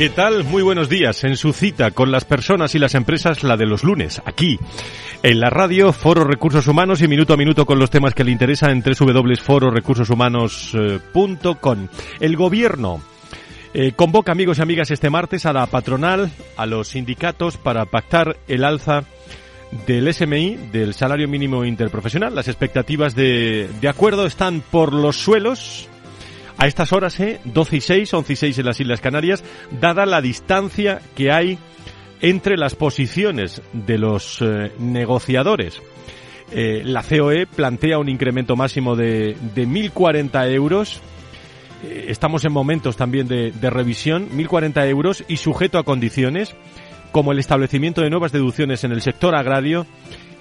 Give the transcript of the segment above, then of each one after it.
¿Qué tal? Muy buenos días. En su cita con las personas y las empresas, la de los lunes, aquí, en la radio, Foro Recursos Humanos y minuto a minuto con los temas que le interesan en www.fororecursoshumanos.com. El gobierno eh, convoca amigos y amigas este martes a la patronal, a los sindicatos para pactar el alza del SMI, del salario mínimo interprofesional. Las expectativas de acuerdo están por los suelos a estas horas, ¿eh? 12 y 6, 11 y 6 en las Islas Canarias, dada la distancia que hay entre las posiciones de los eh, negociadores. Eh, la COE plantea un incremento máximo de, de 1.040 euros. Eh, estamos en momentos también de, de revisión, 1.040 euros y sujeto a condiciones como el establecimiento de nuevas deducciones en el sector agrario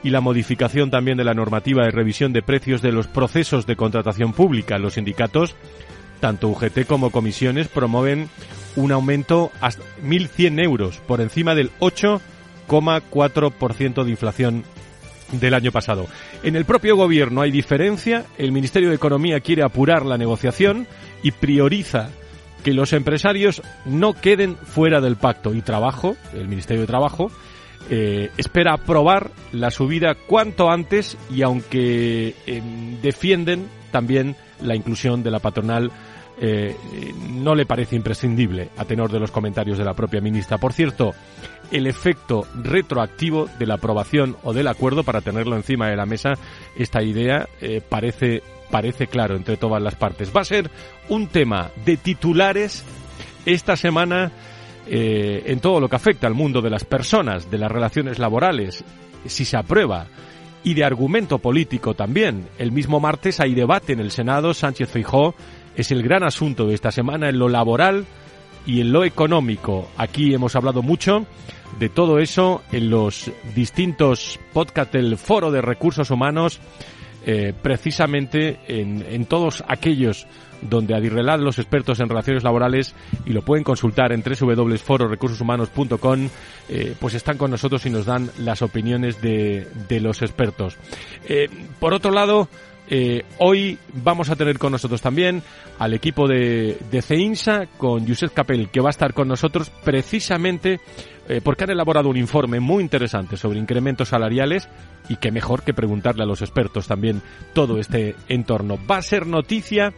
y la modificación también de la normativa de revisión de precios de los procesos de contratación pública. Los sindicatos tanto UGT como comisiones promueven un aumento hasta 1.100 euros, por encima del 8,4% de inflación del año pasado. En el propio gobierno hay diferencia, el Ministerio de Economía quiere apurar la negociación y prioriza que los empresarios no queden fuera del pacto y trabajo, el Ministerio de Trabajo, eh, espera aprobar la subida cuanto antes y aunque eh, defienden también la inclusión de la patronal eh, no le parece imprescindible a tenor de los comentarios de la propia ministra. Por cierto, el efecto retroactivo de la aprobación o del acuerdo para tenerlo encima de la mesa, esta idea eh, parece parece claro entre todas las partes. Va a ser un tema de titulares esta semana eh, en todo lo que afecta al mundo de las personas, de las relaciones laborales, si se aprueba y de argumento político también. El mismo martes hay debate en el Senado. Sánchez Feijó es el gran asunto de esta semana en lo laboral y en lo económico. Aquí hemos hablado mucho de todo eso en los distintos podcasts del Foro de Recursos Humanos, eh, precisamente en, todos aquellos donde Adirrelad, los expertos en relaciones laborales, y lo pueden consultar en www.fororecursoshumanos.com, eh, pues están con nosotros y nos dan las opiniones de, de los expertos. Eh, por otro lado, eh, hoy vamos a tener con nosotros también al equipo de, de CEINSA con Josep Capel, que va a estar con nosotros precisamente eh, porque han elaborado un informe muy interesante sobre incrementos salariales y que mejor que preguntarle a los expertos también todo este entorno. Va a ser noticia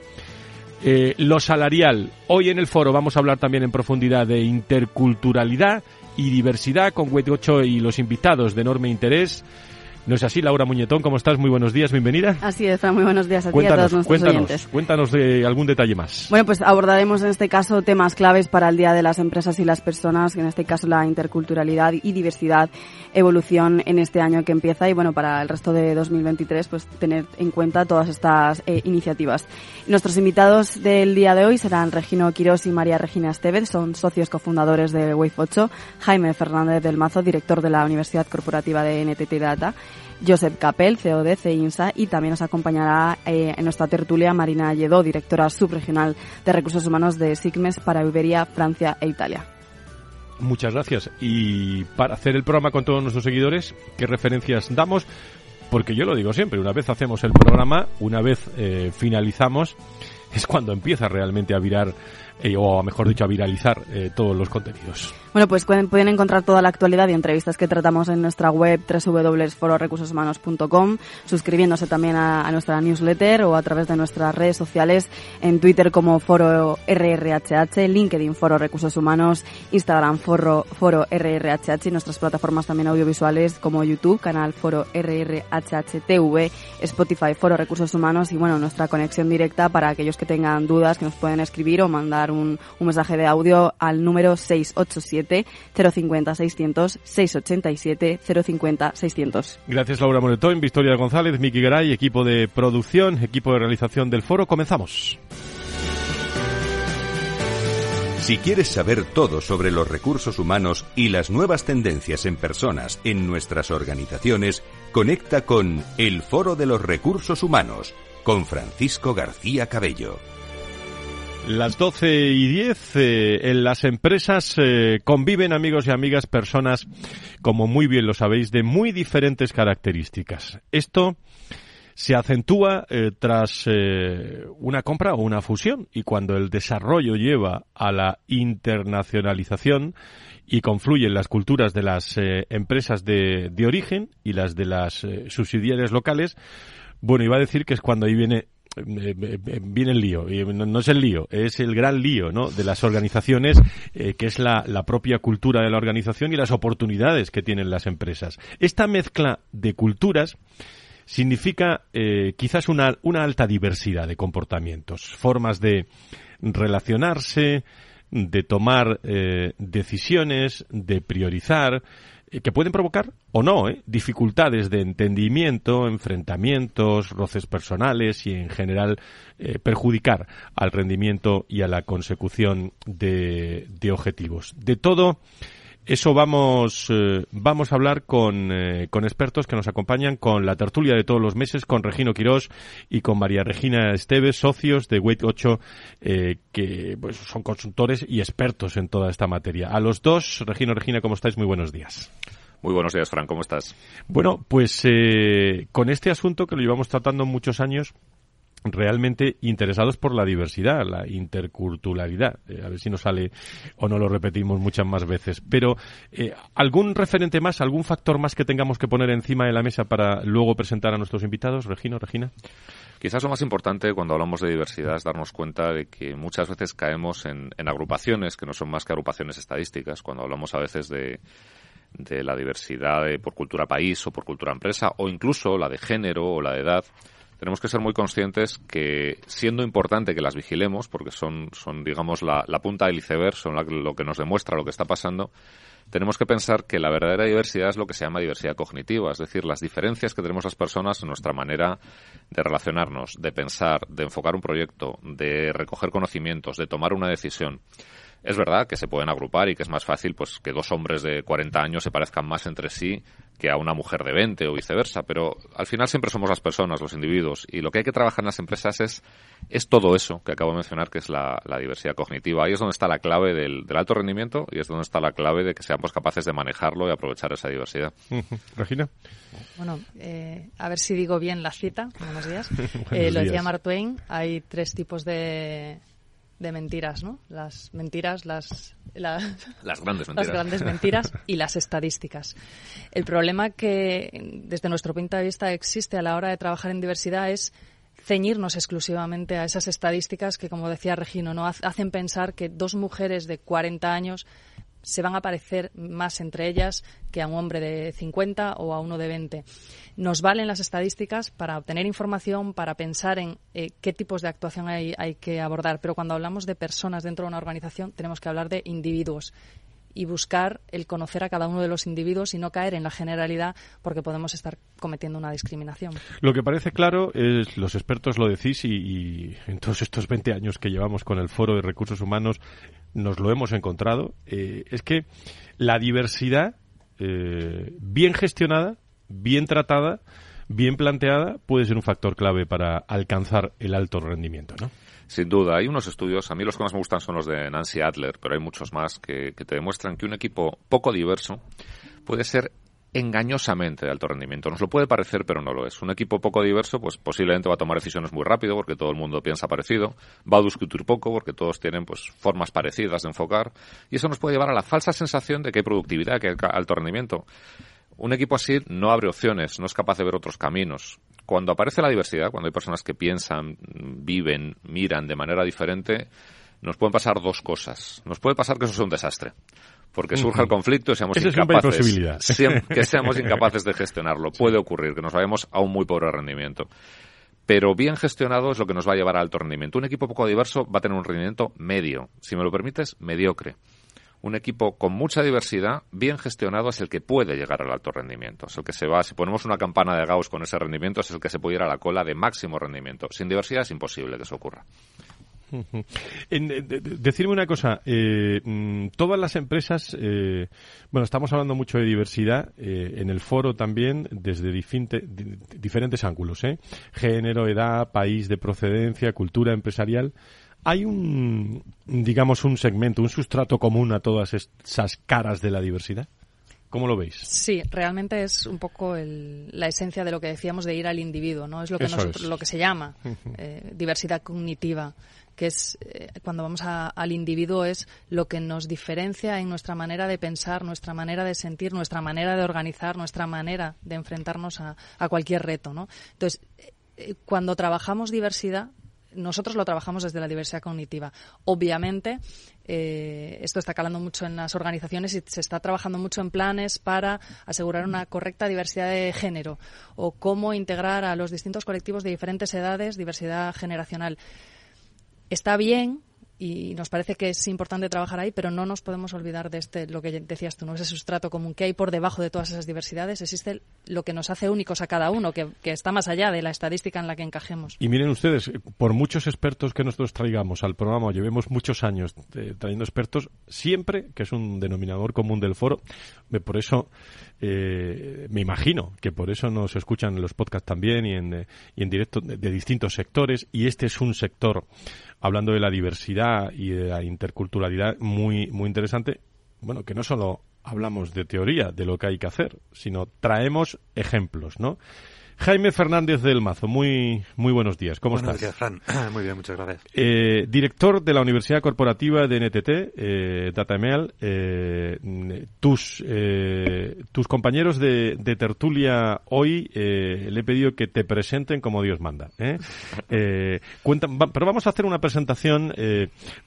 eh, lo salarial. Hoy en el foro vamos a hablar también en profundidad de interculturalidad y diversidad con Huecocho y los invitados de enorme interés. ¿No es así, Laura Muñetón? ¿Cómo estás? Muy buenos días, bienvenida. Así es, Fran, muy buenos días a cuéntanos, ti y a todos nuestros cuéntanos, oyentes. Cuéntanos de algún detalle más. Bueno, pues abordaremos en este caso temas claves para el Día de las Empresas y las Personas, en este caso la interculturalidad y diversidad, evolución en este año que empieza y bueno, para el resto de 2023, pues tener en cuenta todas estas eh, iniciativas. Nuestros invitados del día de hoy serán Regino Quirós y María Regina Estevez, son socios cofundadores de Wave 8, Jaime Fernández del Mazo, director de la Universidad Corporativa de NTT Data, Josep Capel, CEO de CEINSA, y también nos acompañará eh, en nuestra tertulia Marina Lledó, directora subregional de Recursos Humanos de SIGMES para Iberia, Francia e Italia. Muchas gracias. Y para hacer el programa con todos nuestros seguidores, ¿qué referencias damos? Porque yo lo digo siempre, una vez hacemos el programa, una vez eh, finalizamos, es cuando empieza realmente a virar eh, o mejor dicho a viralizar eh, todos los contenidos. Bueno, pues pueden, encontrar toda la actualidad y entrevistas que tratamos en nuestra web www.fororecursoshumanos.com, suscribiéndose también a, nuestra newsletter o a través de nuestras redes sociales en Twitter como Foro RRHH, LinkedIn Foro Recursos Humanos, Instagram Foro, Foro RRHH y nuestras plataformas también audiovisuales como YouTube, canal Foro RRHH TV, Spotify Foro Recursos Humanos y bueno, nuestra conexión directa para aquellos que tengan dudas que nos pueden escribir o mandar un, mensaje de audio al número 687 050 600 687 050 600. Gracias Laura Moretón, Victoria González, Miki Garay, equipo de producción, equipo de realización del foro. Comenzamos. Si quieres saber todo sobre los recursos humanos y las nuevas tendencias en personas en nuestras organizaciones, conecta con El Foro de los Recursos Humanos con Francisco García Cabello. Las 12 y 10 eh, en las empresas eh, conviven amigos y amigas personas, como muy bien lo sabéis, de muy diferentes características. Esto se acentúa eh, tras una compra o una fusión y cuando el desarrollo lleva a la internacionalización y confluyen las culturas de las empresas de, de, origen y las de las subsidiarias locales, bueno, iba a decir que es cuando ahí viene eh, eh, eh, viene el lío, no, es el lío, es el gran lío ¿no? de las organizaciones, que es la, propia cultura de la organización y las oportunidades que tienen las empresas. Esta mezcla de culturas significa quizás una, una alta diversidad de comportamientos, formas de relacionarse, de tomar decisiones, de priorizar, eh, que pueden provocar o no ¿eh? dificultades de entendimiento, enfrentamientos, roces personales y en general eh, perjudicar al rendimiento y a la consecución de, de objetivos. De todo eso vamos, eh, vamos a hablar con, eh, con, expertos que nos acompañan con la tertulia de todos los meses, con Regino Quirós y con María Regina Esteves, socios de Weight 8, eh, que pues, son consultores y expertos en toda esta materia. A los dos, Regino, Regina, ¿cómo estáis? Muy buenos días. Muy buenos días, Fran, ¿cómo estás? Bueno, pues con este asunto que lo llevamos tratando muchos años, realmente interesados por la diversidad, la interculturalidad. Eh, a ver si nos sale o no lo repetimos muchas más veces. Pero, eh, ¿algún referente más, algún factor más que tengamos que poner encima de la mesa para luego presentar a nuestros invitados? Regino, Regina. Quizás lo más importante cuando hablamos de diversidad es darnos cuenta de que muchas veces caemos en, agrupaciones que no son más que agrupaciones estadísticas. Cuando hablamos a veces de, de la diversidad por cultura país o por cultura empresa o incluso la de género o la de edad, tenemos que ser muy conscientes que, siendo importante que las vigilemos, porque son, son digamos, la, punta del iceberg, son lo que nos demuestra lo que está pasando, tenemos que pensar que la verdadera diversidad es lo que se llama diversidad cognitiva, es decir, las diferencias que tenemos las personas en nuestra manera de relacionarnos, de pensar, de enfocar un proyecto, de recoger conocimientos, de tomar una decisión. Es verdad que se pueden agrupar y que es más fácil pues que dos hombres de 40 años se parezcan más entre sí que a una mujer de 20 o viceversa, pero al final siempre somos las personas, los individuos, y lo que hay que trabajar en las empresas es, es todo eso que acabo de mencionar, que es la, diversidad cognitiva. Ahí es donde está la clave del, alto rendimiento y es donde está la clave de que seamos capaces de manejarlo y aprovechar esa diversidad. Regina. Bueno, eh, a ver si digo bien la cita. Buenos días. Eh, lo decía Mark Twain, hay tres tipos de de mentiras, ¿no? Las mentiras, las, las grandes mentiras. Las grandes mentiras y las estadísticas. El problema que desde nuestro punto de vista existe a la hora de trabajar en diversidad es ceñirnos exclusivamente a esas estadísticas que, como decía Regino, no hacen pensar que dos mujeres de 40 años se van a parecer más entre ellas que a un hombre de 50 o a uno de 20. Nos valen las estadísticas para obtener información, para pensar en eh, qué tipos de actuación hay, hay que abordar, pero cuando hablamos de personas dentro de una organización tenemos que hablar de individuos y buscar el conocer a cada uno de los individuos y no caer en la generalidad porque podemos estar cometiendo una discriminación. Lo que parece claro es, los expertos lo decís y, en todos estos 20 años que llevamos con el Foro de Recursos Humanos nos lo hemos encontrado, eh, es que la diversidad eh, bien gestionada, bien tratada, bien planteada puede ser un factor clave para alcanzar el alto rendimiento, ¿no? Sin duda, hay unos estudios, a mí los que más me gustan son los de Nancy Adler, pero hay muchos más que, te demuestran que un equipo poco diverso puede ser engañosamente de alto rendimiento. Nos lo puede parecer, pero no lo es. Un equipo poco diverso, pues posiblemente va a tomar decisiones muy rápido, porque todo el mundo piensa parecido, va a discutir poco, porque todos tienen pues formas parecidas de enfocar, y eso nos puede llevar a la falsa sensación de que hay productividad, que hay alto rendimiento. Un equipo así no abre opciones, no es capaz de ver otros caminos. Cuando aparece la diversidad, cuando hay personas que piensan, viven, miran de manera diferente, nos pueden pasar dos cosas. Nos puede pasar que eso sea un desastre porque surja el conflicto y seamos incapaces que seamos incapaces de gestionarlo. Puede ocurrir que nos vayamos a un muy pobre rendimiento. Pero bien gestionado es lo que nos va a llevar a alto rendimiento. Un equipo poco diverso va a tener un rendimiento medio, si me lo permites, mediocre. Un equipo con mucha diversidad, bien gestionado, es el que puede llegar al alto rendimiento. Es el que se va, si ponemos una campana de Gauss con ese rendimiento, es el que se puede ir a la cola de máximo rendimiento. Sin diversidad es imposible que eso ocurra. En, decirme una cosa, eh, mm, todas las empresas, eh, bueno, estamos hablando mucho de diversidad eh, en el foro también desde diferentes ángulos, género, edad, país de procedencia, cultura empresarial. ¿Hay un, digamos, un segmento, un sustrato común a todas esas caras de la diversidad? ¿Cómo lo veis? Sí, realmente es un poco la esencia de lo que decíamos de ir al individuo, ¿no? Es lo que, Lo que se llama diversidad cognitiva que es eh, cuando vamos al individuo es lo que nos diferencia en nuestra manera de pensar, nuestra manera de sentir, nuestra manera de organizar, nuestra manera de enfrentarnos a, cualquier reto, ¿no? Entonces, eh, eh, cuando trabajamos diversidad, nosotros lo trabajamos desde la diversidad cognitiva. Obviamente, esto está calando mucho en las organizaciones y se está trabajando mucho en planes para asegurar una correcta diversidad de género o cómo integrar a los distintos colectivos de diferentes edades, diversidad generacional está bien y nos parece que es importante trabajar ahí, pero no nos podemos olvidar de este, lo que decías tú, ¿no? ese sustrato común que hay por debajo de todas esas diversidades. Existe lo que nos hace únicos a cada uno, que, está más allá de la estadística en la que encajemos. Y miren ustedes, por muchos expertos que nosotros traigamos al programa, llevemos muchos años eh, trayendo expertos, siempre, que es un denominador común del foro, por eso eh, me imagino que por eso nos escuchan en los podcasts también y en, eh, y en directo de, de distintos sectores, y este es un sector hablando de la diversidad y de la interculturalidad muy, muy interesante. Bueno, que no solo hablamos de teoría, de lo que hay que hacer, sino traemos ejemplos, ¿no? Jaime Fernández del Mazo, muy, muy buenos días. ¿Cómo buenos estás? Días, Fran. Muy bien, muchas gracias. Eh, director de la Universidad Corporativa de NTT, eh, DataMeal, eh, tus, eh, tus compañeros de, de tertulia hoy le he pedido que te presenten como Dios manda. Cuentan, pero vamos a hacer una presentación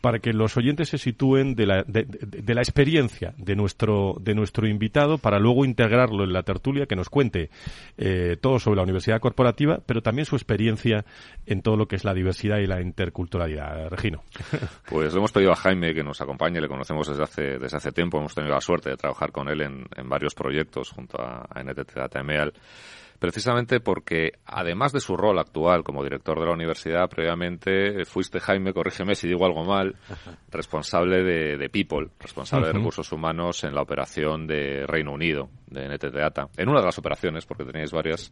para que los oyentes se sitúen de la, de, de la experiencia de nuestro, de nuestro invitado para luego integrarlo en la tertulia, que nos cuente todo sobre la universidad corporativa, pero también su experiencia en todo lo que es la diversidad y la interculturalidad. Regino. Pues le hemos pedido a Jaime que nos acompañe, le conocemos desde hace, desde hace tiempo, hemos tenido la suerte de trabajar con él en, varios proyectos junto a, NTT Data precisamente porque, además de su rol actual como director de la universidad, previamente fuiste, Jaime, corrígeme si digo algo mal, responsable de, People, responsable de recursos humanos en la operación de Reino Unido, de NTT Data, en una de las operaciones, porque teníais varias,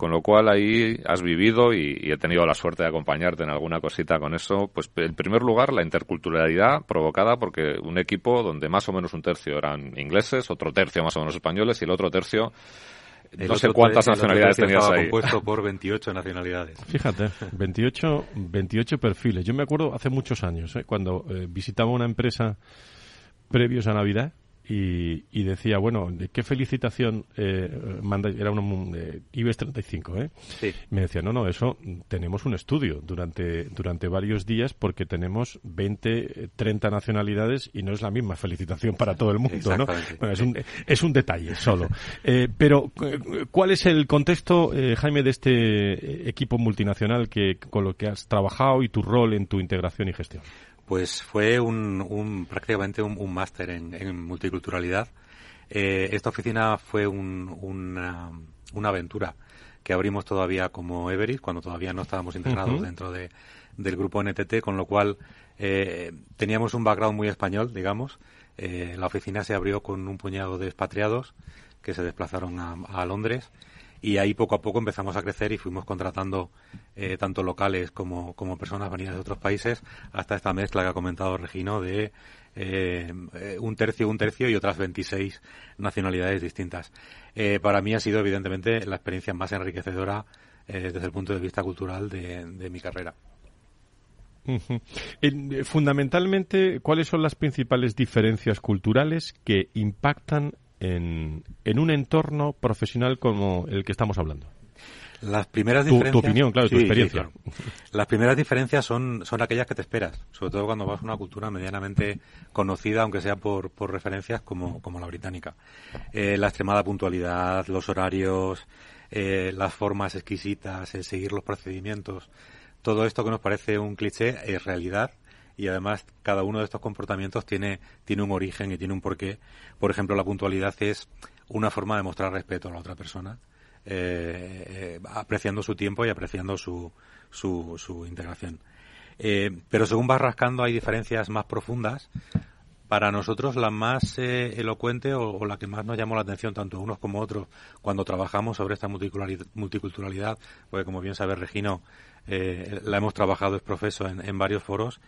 con lo cual ahí has vivido y, he tenido la suerte de acompañarte en alguna cosita con eso. Pues en primer lugar, la interculturalidad provocada porque un equipo donde más o menos un tercio eran ingleses, otro tercio más o menos españoles y el otro tercio no sé cuántas nacionalidades tenías ahí. compuesto por 28 nacionalidades. Fíjate, 28, 28 perfiles. Yo me acuerdo hace muchos años, ¿eh? cuando eh, visitaba una empresa previos a Navidad y, decía, bueno, ¿qué felicitación eh, manda? Era un eh, IBEX 35, ¿eh? Me decía, no, no, eso tenemos un estudio durante, durante varios días porque tenemos 20, 30 nacionalidades y no es la misma felicitación para todo el mundo, ¿no? es, un, es un detalle solo. Eh, pero, ¿cuál es el contexto, eh, Jaime, de este equipo multinacional que, con lo que has trabajado y tu rol en tu integración y gestión? Pues fue un, prácticamente un, máster en, multiculturalidad. Eh, esta oficina fue una, aventura que abrimos todavía como Everest, cuando todavía no estábamos integrados dentro de, del grupo NTT, con lo cual eh, teníamos un background muy español, digamos. Eh, la oficina se abrió con un puñado de expatriados que se desplazaron a, Londres Y ahí poco a poco empezamos a crecer y fuimos contratando eh, tanto locales como, como personas venidas de otros países hasta esta mezcla que ha comentado Regino de eh, un tercio, un tercio y otras 26 nacionalidades distintas. Eh, para mí ha sido evidentemente la experiencia más enriquecedora eh, desde el punto de vista cultural de, mi carrera. fundamentalmente, ¿cuáles son las principales diferencias culturales que impactan en, en un entorno profesional como el que estamos hablando? Las primeras tu, diferencias. Tu opinión, claro, tu experiencia. Las primeras diferencias son, son aquellas que te esperas, sobre todo cuando vas a una cultura medianamente conocida, aunque sea por, por referencias como, como la británica. Eh, la extremada puntualidad, los horarios, eh, las formas exquisitas, el seguir los procedimientos, todo esto que nos parece un cliché es realidad y además cada uno de estos comportamientos tiene, tiene un origen y tiene un porqué. Por ejemplo, la puntualidad es una forma de mostrar respeto a la otra persona, eh, eh, apreciando su tiempo y apreciando su, su, su integración. pero según vas rascando hay diferencias más profundas para nosotros la más eh, elocuente o, la que más nos llamó la atención, tanto unos como otros, cuando trabajamos sobre esta multiculturalidad, porque como bien sabe Regino, eh, la hemos trabajado, es profeso en, varios foros,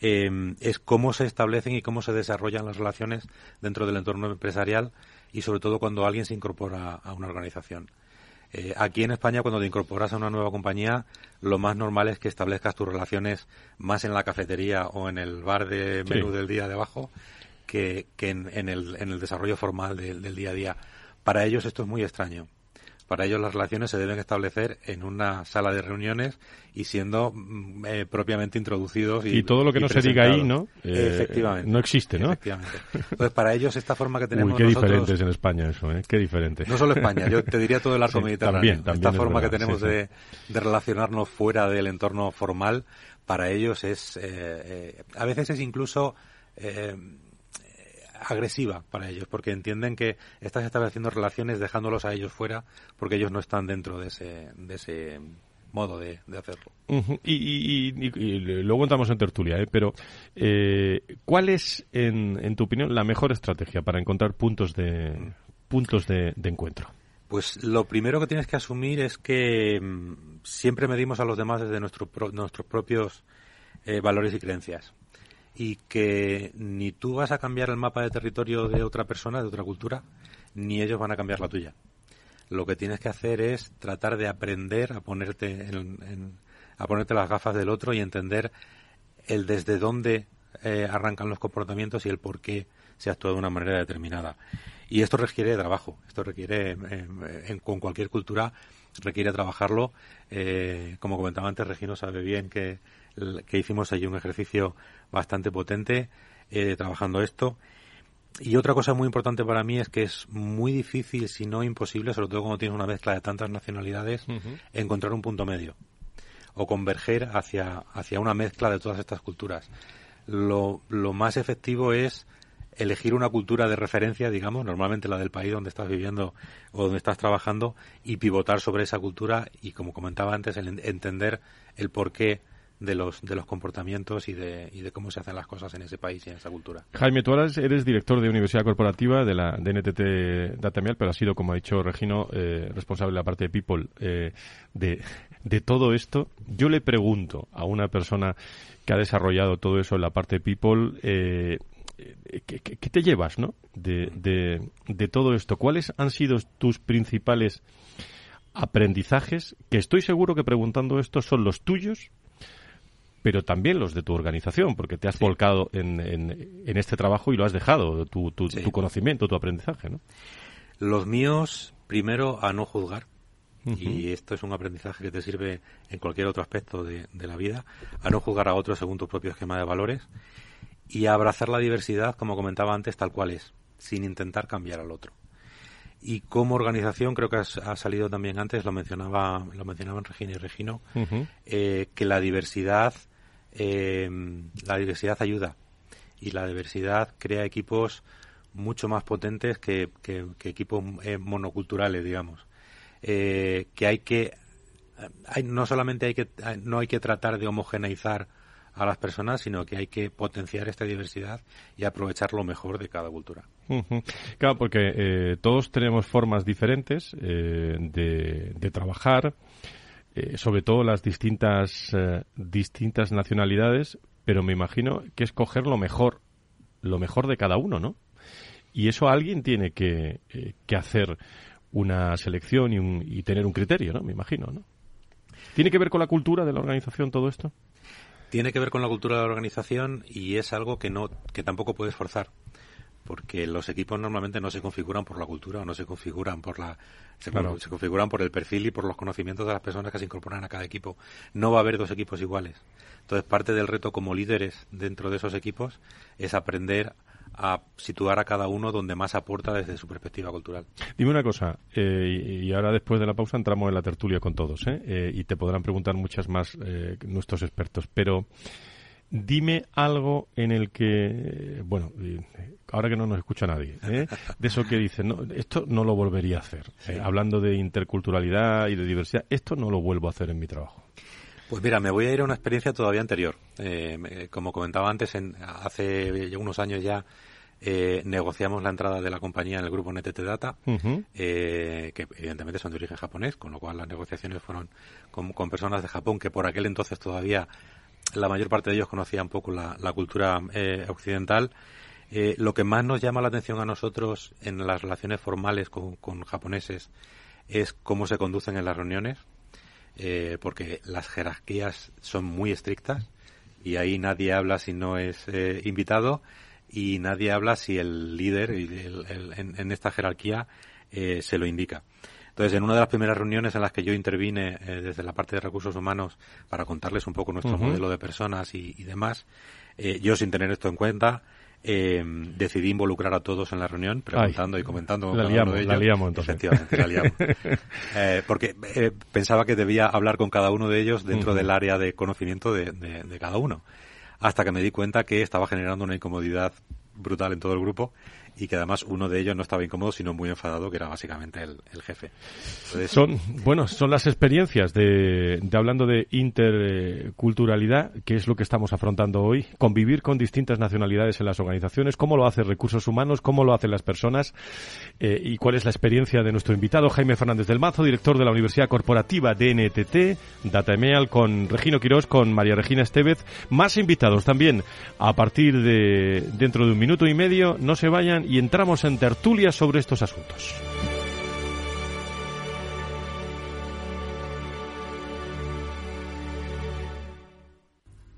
eh, es cómo se establecen y cómo se desarrollan las relaciones dentro del entorno empresarial y sobre todo cuando alguien se incorpora a una organización. Eh, aquí en España, cuando te incorporas a una nueva compañía, lo más normal es que establezcas tus relaciones más en la cafetería o en el bar de menú del día de abajo que, en, el, en, el, desarrollo formal del día a día. Para ellos esto es muy extraño. Para ellos las relaciones se deben establecer en una sala de reuniones y siendo mm, eh, propiamente introducidos. Y, todo lo que no se diga ahí, ¿no? Eh, efectivamente. No existe, ¿no? Efectivamente. Entonces, para ellos esta forma que tenemos Uy, qué diferentes en España eso, ¿eh? Qué diferente. No solo España, yo te diría todo el arco mediterráneo. También, también esta forma que tenemos de, de, relacionarnos fuera del entorno formal, para ellos es... Eh, a veces es incluso agresiva para ellos, porque entienden que estás estableciendo relaciones dejándolos a ellos fuera, porque ellos no están dentro de ese, de ese modo de, hacerlo. y, luego entramos en tertulia, ¿eh? pero eh, ¿cuál es, en, en, tu opinión, la mejor estrategia para encontrar puntos de, puntos de, encuentro? Pues lo primero que tienes que asumir es que mm, siempre medimos a los demás desde nuestro nuestros propios eh, valores y creencias y que ni tú vas a cambiar el mapa de territorio de otra persona, de otra cultura, ni ellos van a cambiar la tuya. Lo que tienes que hacer es tratar de aprender a ponerte en, a ponerte las gafas del otro y entender el desde dónde eh, arrancan los comportamientos y el por qué se actúa de una manera determinada. Y esto requiere trabajo, esto requiere, eh, con cualquier cultura, requiere trabajarlo. Eh, como comentaba antes, Regino sabe bien que que hicimos allí un ejercicio bastante potente eh, trabajando esto. Y otra cosa muy importante para mí es que es muy difícil, si no imposible, sobre todo cuando tienes una mezcla de tantas nacionalidades, encontrar un punto medio o converger hacia, hacia una mezcla de todas estas culturas. Lo, lo más efectivo es elegir una cultura de referencia, digamos, normalmente la del país donde estás viviendo o donde estás trabajando, y pivotar sobre esa cultura y, como comentaba antes, el entender el por qué de los, de los comportamientos y de, y de cómo se hacen las cosas en ese país y en esa cultura. Jaime, tú eres director de Universidad Corporativa de la de NTT Datamial, pero has sido, como ha dicho Regino, eh, responsable de la parte de People eh, de, de todo esto. Yo le pregunto a una persona que ha desarrollado todo eso en la parte de People, eh, ¿qué, qué, te llevas ¿no? de, de, de todo esto? ¿Cuáles han sido tus principales aprendizajes? Que estoy seguro que preguntando esto son los tuyos pero también los de tu organización, porque te has volcado en, en, este trabajo y lo has dejado, tu, tu, conocimiento, tu aprendizaje, ¿no? Los míos, primero, a no juzgar. Y esto es un aprendizaje que te sirve en cualquier otro aspecto de, de, la vida, a no juzgar a otros según tu propio esquema de valores y a abrazar la diversidad, como comentaba antes, tal cual es, sin intentar cambiar al otro. Y como organización, creo que ha, salido también antes, lo mencionaba, lo mencionaban Regina y Regino, eh, que la diversidad eh, la diversidad ayuda y la diversidad crea equipos mucho más potentes que, equipos eh, monoculturales, digamos. Eh, que hay que, hay, no solamente hay que, no hay que tratar de homogeneizar a las personas, sino que hay que potenciar esta diversidad y aprovechar lo mejor de cada cultura. Claro, porque eh, todos tenemos formas diferentes eh, de, trabajar, eh, sobre todo las distintas, distintas nacionalidades, pero me imagino que es coger lo mejor, lo mejor de cada uno, ¿no? Y eso alguien tiene que, que hacer una selección y, un, y tener un criterio, ¿no? Me imagino, ¿no? ¿Tiene que ver con la cultura de la organización todo esto? Tiene que ver con la cultura de la organización y es algo que no que tampoco puedes forzar porque los equipos normalmente no se configuran por la cultura o no se configuran por la se, configuran por el perfil y por los conocimientos de las personas que se incorporan a cada equipo no va a haber dos equipos iguales entonces parte del reto como líderes dentro de esos equipos es aprender a situar a cada uno donde más aporta desde su perspectiva cultural. Dime una cosa, eh, y ahora después de la pausa entramos en la tertulia con todos, ¿eh? Eh, y te podrán preguntar muchas más nuestros expertos, pero dime algo en el que, bueno, ahora que no nos escucha nadie, de eso que dicen, no, esto no lo volvería a hacer, hablando de interculturalidad y de diversidad, esto no lo vuelvo a hacer en mi trabajo. Pues mira, me voy a ir a una experiencia todavía anterior. como comentaba antes, en, hace unos años ya eh, negociamos la entrada de la compañía en el grupo NTT Data, eh, que evidentemente son de origen japonés, con lo cual las negociaciones fueron con, personas de Japón que por aquel entonces todavía la mayor parte de ellos conocían un poco la, cultura eh, occidental. lo que más nos llama la atención a nosotros en las relaciones formales con, japoneses es cómo se conducen en las reuniones, porque las jerarquías son muy estrictas y ahí nadie habla si no es invitado y nadie habla si el líder en, esta jerarquía eh, se lo indica. Entonces, en una de las primeras reuniones en las que yo intervine eh, desde la parte de recursos humanos para contarles un poco nuestro modelo de personas y, demás, eh, yo sin tener esto en cuenta, decidí involucrar a todos en la reunión, preguntando y comentando la liamos, de ellos. La liamos, entonces. Efectivamente, la liamos. porque pensaba que debía hablar con cada uno de ellos dentro del área de conocimiento de cada uno hasta que me di cuenta que estaba generando una incomodidad brutal en todo el grupo y que además uno de ellos no estaba incómodo sino muy enfadado que era básicamente el, jefe. Son bueno son las experiencias de, hablando de interculturalidad que es lo que estamos afrontando hoy convivir con distintas nacionalidades en las organizaciones cómo lo hacen recursos humanos cómo lo hacen las personas eh, y cuál es la experiencia de nuestro invitado Jaime Fernández del Mazo director de la Universidad Corporativa de NTT DataEmeal con Regino Quirós con María Regina Estevez más invitados también a partir de dentro de un minuto y medio. No se vayan y entramos en tertulia sobre estos asuntos.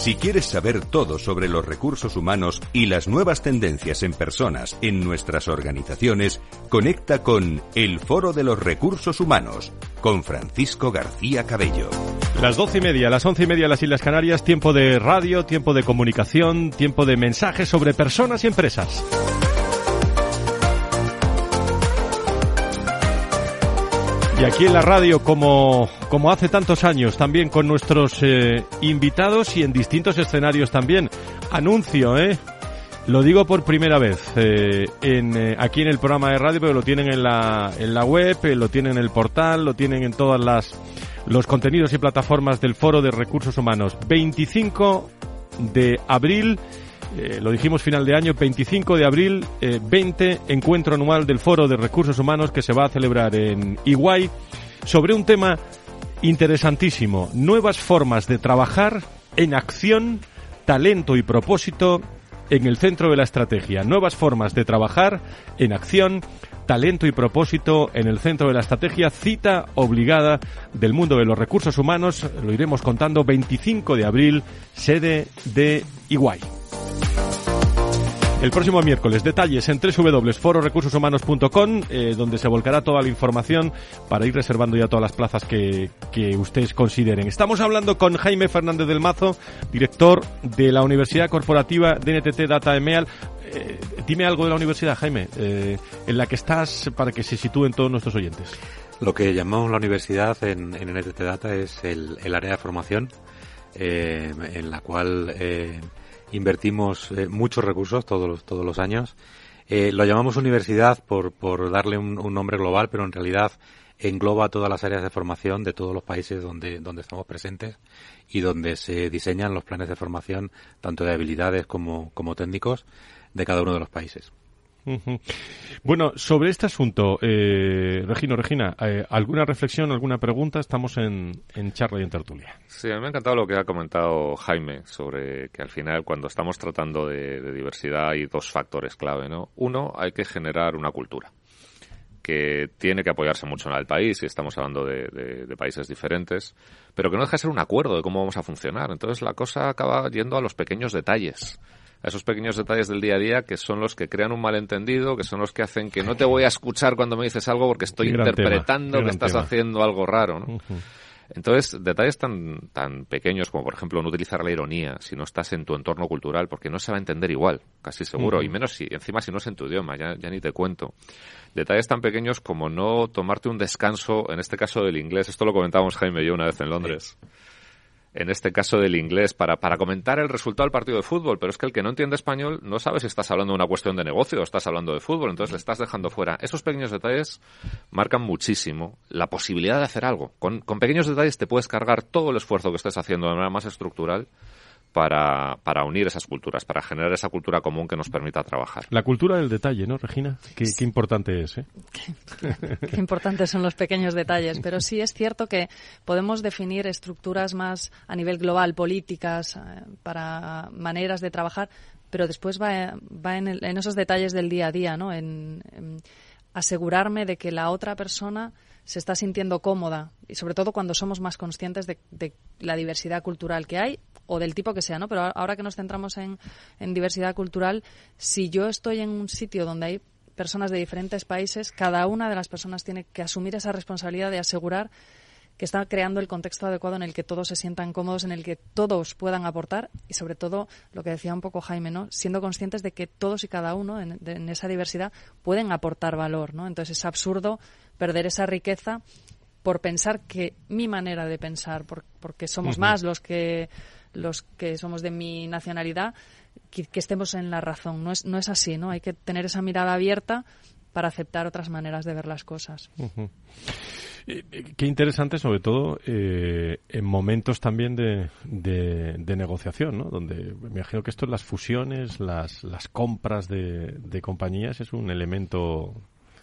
Si quieres saber todo sobre los recursos humanos y las nuevas tendencias en personas en nuestras organizaciones, conecta con El Foro de los Recursos Humanos con Francisco García Cabello. Las doce y media, las once y media las Islas Canarias, tiempo de radio, tiempo de comunicación, tiempo de mensajes sobre personas y empresas. Y aquí en la radio, como, como hace tantos años, también con nuestros eh, invitados y en distintos escenarios también. Anuncio, ¿eh? Lo digo por primera vez eh, en, eh, aquí en el programa de radio, pero lo tienen en la, en la web, eh, lo tienen en el portal, lo tienen en todas las los contenidos y plataformas del Foro de Recursos Humanos. 25 de abril eh, lo dijimos final de año, 25 de abril, eh, 20, encuentro anual del Foro de Recursos Humanos que se va a celebrar en Iguay sobre un tema interesantísimo, nuevas formas de trabajar en acción, talento y propósito en el centro de la estrategia. Nuevas formas de trabajar en acción, talento y propósito en el centro de la estrategia. Cita obligada del mundo de los recursos humanos. Lo iremos contando 25 de abril, sede de Iguay. El próximo miércoles, detalles en www.fororecursoshumanos.com, eh, donde se volcará toda la información para ir reservando ya todas las plazas que, que ustedes consideren. Estamos hablando con Jaime Fernández del Mazo, director de la Universidad Corporativa de NTT Data EMEAL. Eh, dime algo de la universidad, Jaime, eh, en la que estás para que se sitúen todos nuestros oyentes. Lo que llamamos la universidad en, en NTT Data es el, el área de formación, eh, en la cual eh, invertimos eh, muchos recursos todos los, todos los años. Eh, lo llamamos universidad por, por darle un, un, nombre global, pero en realidad engloba todas las áreas de formación de todos los países donde, donde estamos presentes y donde se diseñan los planes de formación, tanto de habilidades como, como técnicos, de cada uno de los países. Bueno, sobre este asunto, eh, Regino, Regina, eh, ¿alguna reflexión, alguna pregunta? Estamos en, en charla y en tertulia. Sí, a mí me ha encantado lo que ha comentado Jaime sobre que al final cuando estamos tratando de, diversidad hay dos factores clave, ¿no? Uno, hay que generar una cultura que tiene que apoyarse mucho en el país y estamos hablando de, de, de, países diferentes, pero que no deja de ser un acuerdo de cómo vamos a funcionar. Entonces la cosa acaba yendo a los pequeños detalles a esos pequeños detalles del día a día que son los que crean un malentendido, que son los que hacen que no te voy a escuchar cuando me dices algo porque estoy interpretando tema, que estás tema. haciendo algo raro, ¿no? Uh -huh. Entonces, detalles tan, tan pequeños como, por ejemplo, no utilizar la ironía si no estás en tu entorno cultural, porque no se va a entender igual, casi seguro, uh -huh. y menos si, encima si no es en tu idioma, ya, ya ni te cuento. Detalles tan pequeños como no tomarte un descanso, en este caso del inglés, esto lo comentábamos Jaime y yo una vez en Londres. Sí en este caso del inglés, para, para comentar el resultado del partido de fútbol, pero es que el que no entiende español no sabe si estás hablando de una cuestión de negocio o estás hablando de fútbol, entonces le estás dejando fuera. Esos pequeños detalles marcan muchísimo la posibilidad de hacer algo. Con, con pequeños detalles te puedes cargar todo el esfuerzo que estés haciendo de manera más estructural para, para unir esas culturas, para generar esa cultura común que nos permita trabajar. La cultura del detalle, ¿no, Regina? Qué, qué importante es, ¿eh? Qué, qué importantes son los pequeños detalles, pero sí es cierto que podemos definir estructuras más a nivel global, políticas, eh, para maneras de trabajar, pero después va, va en, el, en, esos detalles del día a día, ¿no? En, en asegurarme de que la otra persona se está sintiendo cómoda y sobre todo cuando somos más conscientes de, de, la diversidad cultural que hay o del tipo que sea, ¿no? Pero ahora que nos centramos en, en diversidad cultural, si yo estoy en un sitio donde hay personas de diferentes países, cada una de las personas tiene que asumir esa responsabilidad de asegurar que está creando el contexto adecuado en el que todos se sientan cómodos, en el que todos puedan aportar y sobre todo lo que decía un poco Jaime, ¿no? Siendo conscientes de que todos y cada uno en, en esa diversidad pueden aportar valor, ¿no? Entonces es absurdo perder esa riqueza por pensar que mi manera de pensar, porque somos más los que los que somos de mi nacionalidad, que, estemos en la razón. No es, no es así, ¿no? Hay que tener esa mirada abierta para aceptar otras maneras de ver las cosas. Qué interesante, sobre todo eh, en momentos también de, de, negociación, ¿no? Donde me imagino que esto, las fusiones, las, las compras de, de compañías, es un elemento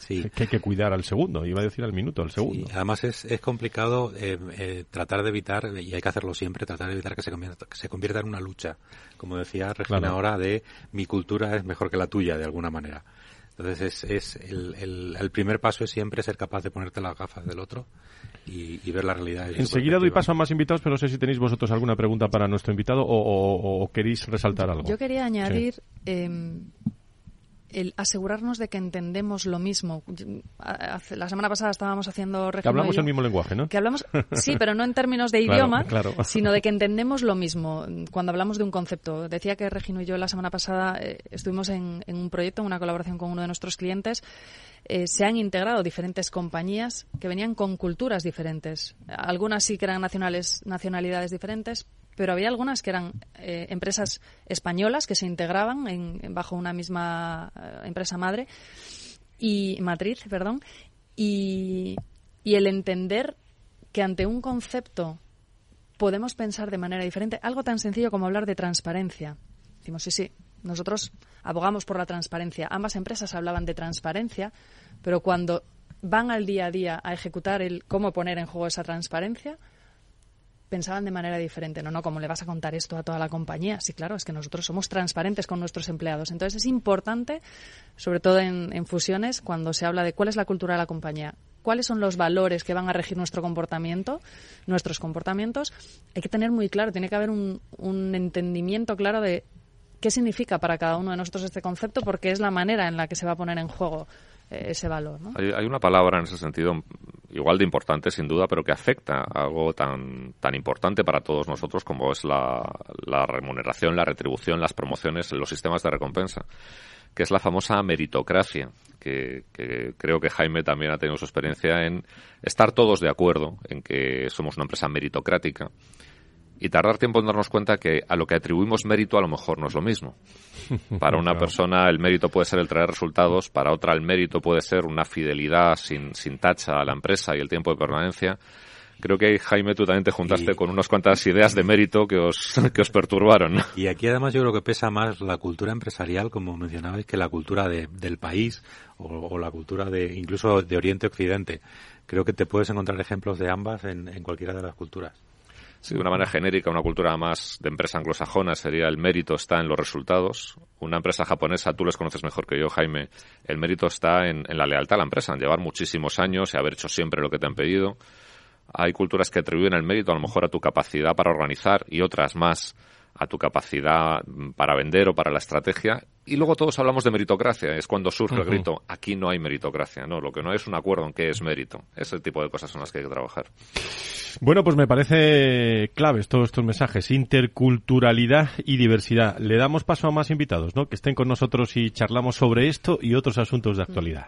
que hay que cuidar al segundo, iba a decir al minuto, al segundo. además es, es complicado eh, eh, tratar de evitar, y hay que hacerlo siempre, tratar de evitar que se convierta, que se convierta en una lucha, como decía Regina ahora, de mi cultura es mejor que la tuya, de alguna manera. Entonces es, es el, el, primer paso es siempre ser capaz de ponerte las gafas del otro y, ver la realidad. Enseguida doy paso a más invitados, pero no sé si tenéis vosotros alguna pregunta para nuestro invitado o, queréis resaltar algo. Yo quería añadir em, el asegurarnos de que entendemos lo mismo. La semana pasada estábamos haciendo... Que hablamos el mismo lenguaje, ¿no? Que hablamos, sí, pero no en términos de idioma, sino de que entendemos lo mismo cuando hablamos de un concepto. Decía que Regino y yo la semana pasada eh, estuvimos en, un proyecto, en una colaboración con uno de nuestros clientes. Eh, se han integrado diferentes compañías que venían con culturas diferentes. Algunas sí que eran nacionales, nacionalidades diferentes, pero había algunas que eran eh, empresas españolas que se integraban bajo una misma eh, empresa madre y matriz, perdón, y, y el entender que ante un concepto podemos pensar de manera diferente, algo tan sencillo como hablar de transparencia. Decimos, sí, sí, nosotros abogamos por la transparencia. Ambas empresas hablaban de transparencia, pero cuando van al día a día a ejecutar el cómo poner en juego esa transparencia, pensaban de manera diferente. No, no, ¿cómo le vas a contar esto a toda la compañía? Sí, claro, es que nosotros somos transparentes con nuestros empleados. Entonces es importante, sobre todo en, fusiones, cuando se habla de cuál es la cultura de la compañía, cuáles son los valores que van a regir nuestro comportamiento, nuestros comportamientos, hay que tener muy claro, tiene que haber un, un entendimiento claro de qué significa para cada uno de nosotros este concepto, porque es la manera en la que se va a poner en juego eh, ese valor. ¿no? Hay, una palabra en ese sentido igual de importante, sin duda, pero que afecta a algo tan, tan importante para todos nosotros como es la, la remuneración, la retribución, las promociones, los sistemas de recompensa que es la famosa meritocracia, que, que, creo que Jaime también ha tenido su experiencia en estar todos de acuerdo en que somos una empresa meritocrática y tardar tiempo en darnos cuenta que a lo que atribuimos mérito a lo mejor no es lo mismo. Para una persona el mérito puede ser el traer resultados, para otra el mérito puede ser una fidelidad sin, sin tacha a la empresa y el tiempo de permanencia. Creo que Jaime tú también te juntaste con unas cuantas ideas de mérito que os, que os perturbaron. Y aquí además yo creo que pesa más la cultura empresarial, como mencionabais, que la cultura de, del país o, la cultura de incluso de Oriente Occidente. Creo que te puedes encontrar ejemplos de ambas en, en cualquiera de las culturas. Sí, de una manera genérica, una cultura más de empresa anglosajona sería el mérito está en los resultados. Una empresa japonesa, tú les conoces mejor que yo, Jaime, el mérito está en, la lealtad a la empresa, en llevar muchísimos años y haber hecho siempre lo que te han pedido. Hay culturas que atribuyen el mérito a lo mejor a tu capacidad para organizar y otras más a tu capacidad para vender o para la estrategia. Y luego todos hablamos de meritocracia. Es cuando surge el grito, aquí no hay meritocracia. No, lo que no hay es un acuerdo en qué es mérito. Ese tipo de cosas son las que hay que trabajar. Bueno, pues me parece claves todos estos mensajes. Interculturalidad y diversidad. Le damos paso a más invitados, ¿no? Que estén con nosotros y charlamos sobre esto y otros asuntos de actualidad.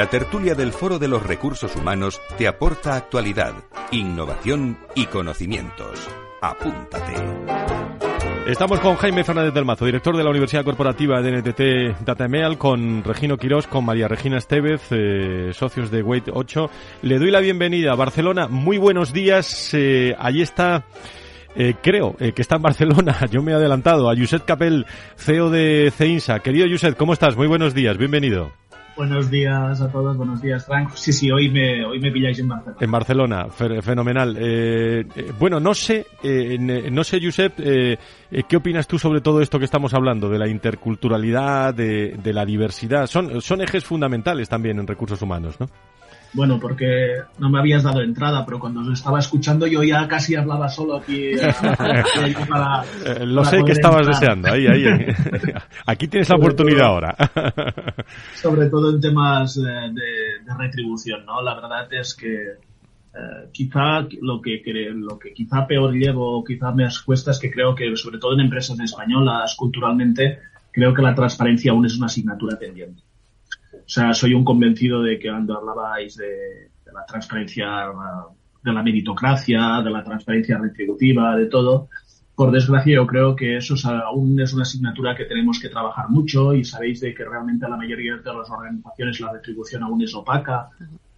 La tertulia del Foro de los Recursos Humanos te aporta actualidad, innovación y conocimientos. Apúntate. Estamos con Jaime Fernández del Mazo, director de la Universidad Corporativa de NTT DataMeal, con Regino Quirós, con María Regina Estevez, eh, socios de Wait 8. Le doy la bienvenida a Barcelona. Muy buenos días. Eh, allí está... Eh, creo que está en Barcelona, yo me he adelantado, a Josep Capel, CEO de CEINSA. Querido Josep, ¿cómo estás? Muy buenos días, bienvenido. Buenos días a todos, buenos días, Frank. Sí, sí, hoy me, hoy me pilláis en Barcelona. En Barcelona, fenomenal. Eh, eh, bueno, no sé, eh, no sé, Josep, ¿qué opinas tú sobre todo esto que estamos hablando, de la interculturalidad, de, de la diversidad? Son, son ejes fundamentales también en recursos humanos, ¿no? Bueno, porque no me habías dado entrada, pero cuando os estaba escuchando yo ya casi hablaba solo aquí. Eh, lo sé que estabas deseando, ahí, ahí. Aquí tienes la oportunidad ahora. sobre todo en temas eh, de, retribución, ¿no? La verdad es que eh, quizá lo que, lo que quizá peor llevo, quizá me cuesta es que creo que, sobre todo en empresas españolas, culturalmente, creo que la transparencia aún es una asignatura pendiente. O sea, soy un convencido de que cuando hablabais de, la transparencia, de la meritocracia, de la transparencia retributiva, de todo, por desgracia yo creo que eso aún es una asignatura que tenemos que trabajar mucho y sabéis de que realmente la mayoría de las organizaciones la retribución aún es opaca,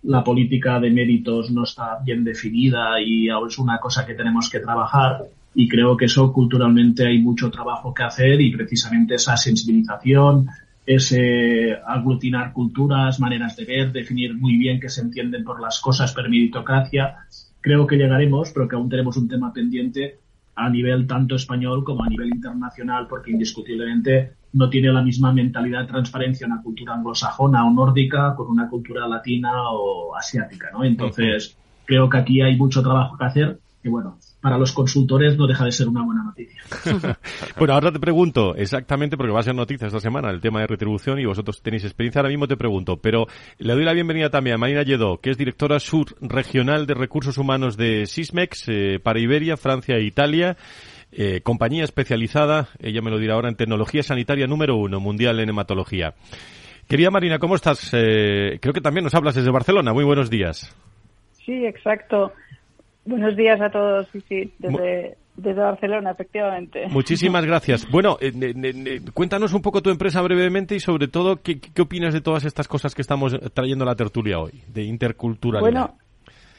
la política de méritos no está bien definida y aún es una cosa que tenemos que trabajar y creo que eso culturalmente hay mucho trabajo que hacer y precisamente esa sensibilización, es eh, aglutinar culturas, maneras de ver, definir muy bien qué se entienden por las cosas per meritocracia. Creo que llegaremos, pero que aún tenemos un tema pendiente a nivel tanto español como a nivel internacional, porque indiscutiblemente no tiene la misma mentalidad de transparencia una cultura anglosajona o nórdica con una cultura latina o asiática, ¿no? Entonces, creo que aquí hay mucho trabajo que hacer y bueno, para los consultores no deja de ser una buena noticia. bueno, ahora te pregunto exactamente, porque va a ser noticia esta semana, el tema de retribución y vosotros tenéis experiencia, ahora mismo te pregunto, pero le doy la bienvenida también a Marina Lledó, que es directora sur regional de recursos humanos de Sismex eh, para Iberia, Francia e Italia. Eh, compañía especializada, ella me lo dirá ahora, en tecnología sanitaria número uno mundial en hematología. Querida Marina, ¿cómo estás? Eh, creo que también nos hablas desde Barcelona. Muy buenos días. Sí, exacto. Buenos días a todos, sí, sí, desde, Barcelona, efectivamente. Muchísimas gracias. Bueno, eh, cuéntanos un poco tu empresa brevemente y sobre todo, ¿qué, ¿qué, opinas de todas estas cosas que estamos trayendo a la tertulia hoy, de interculturalidad? Bueno,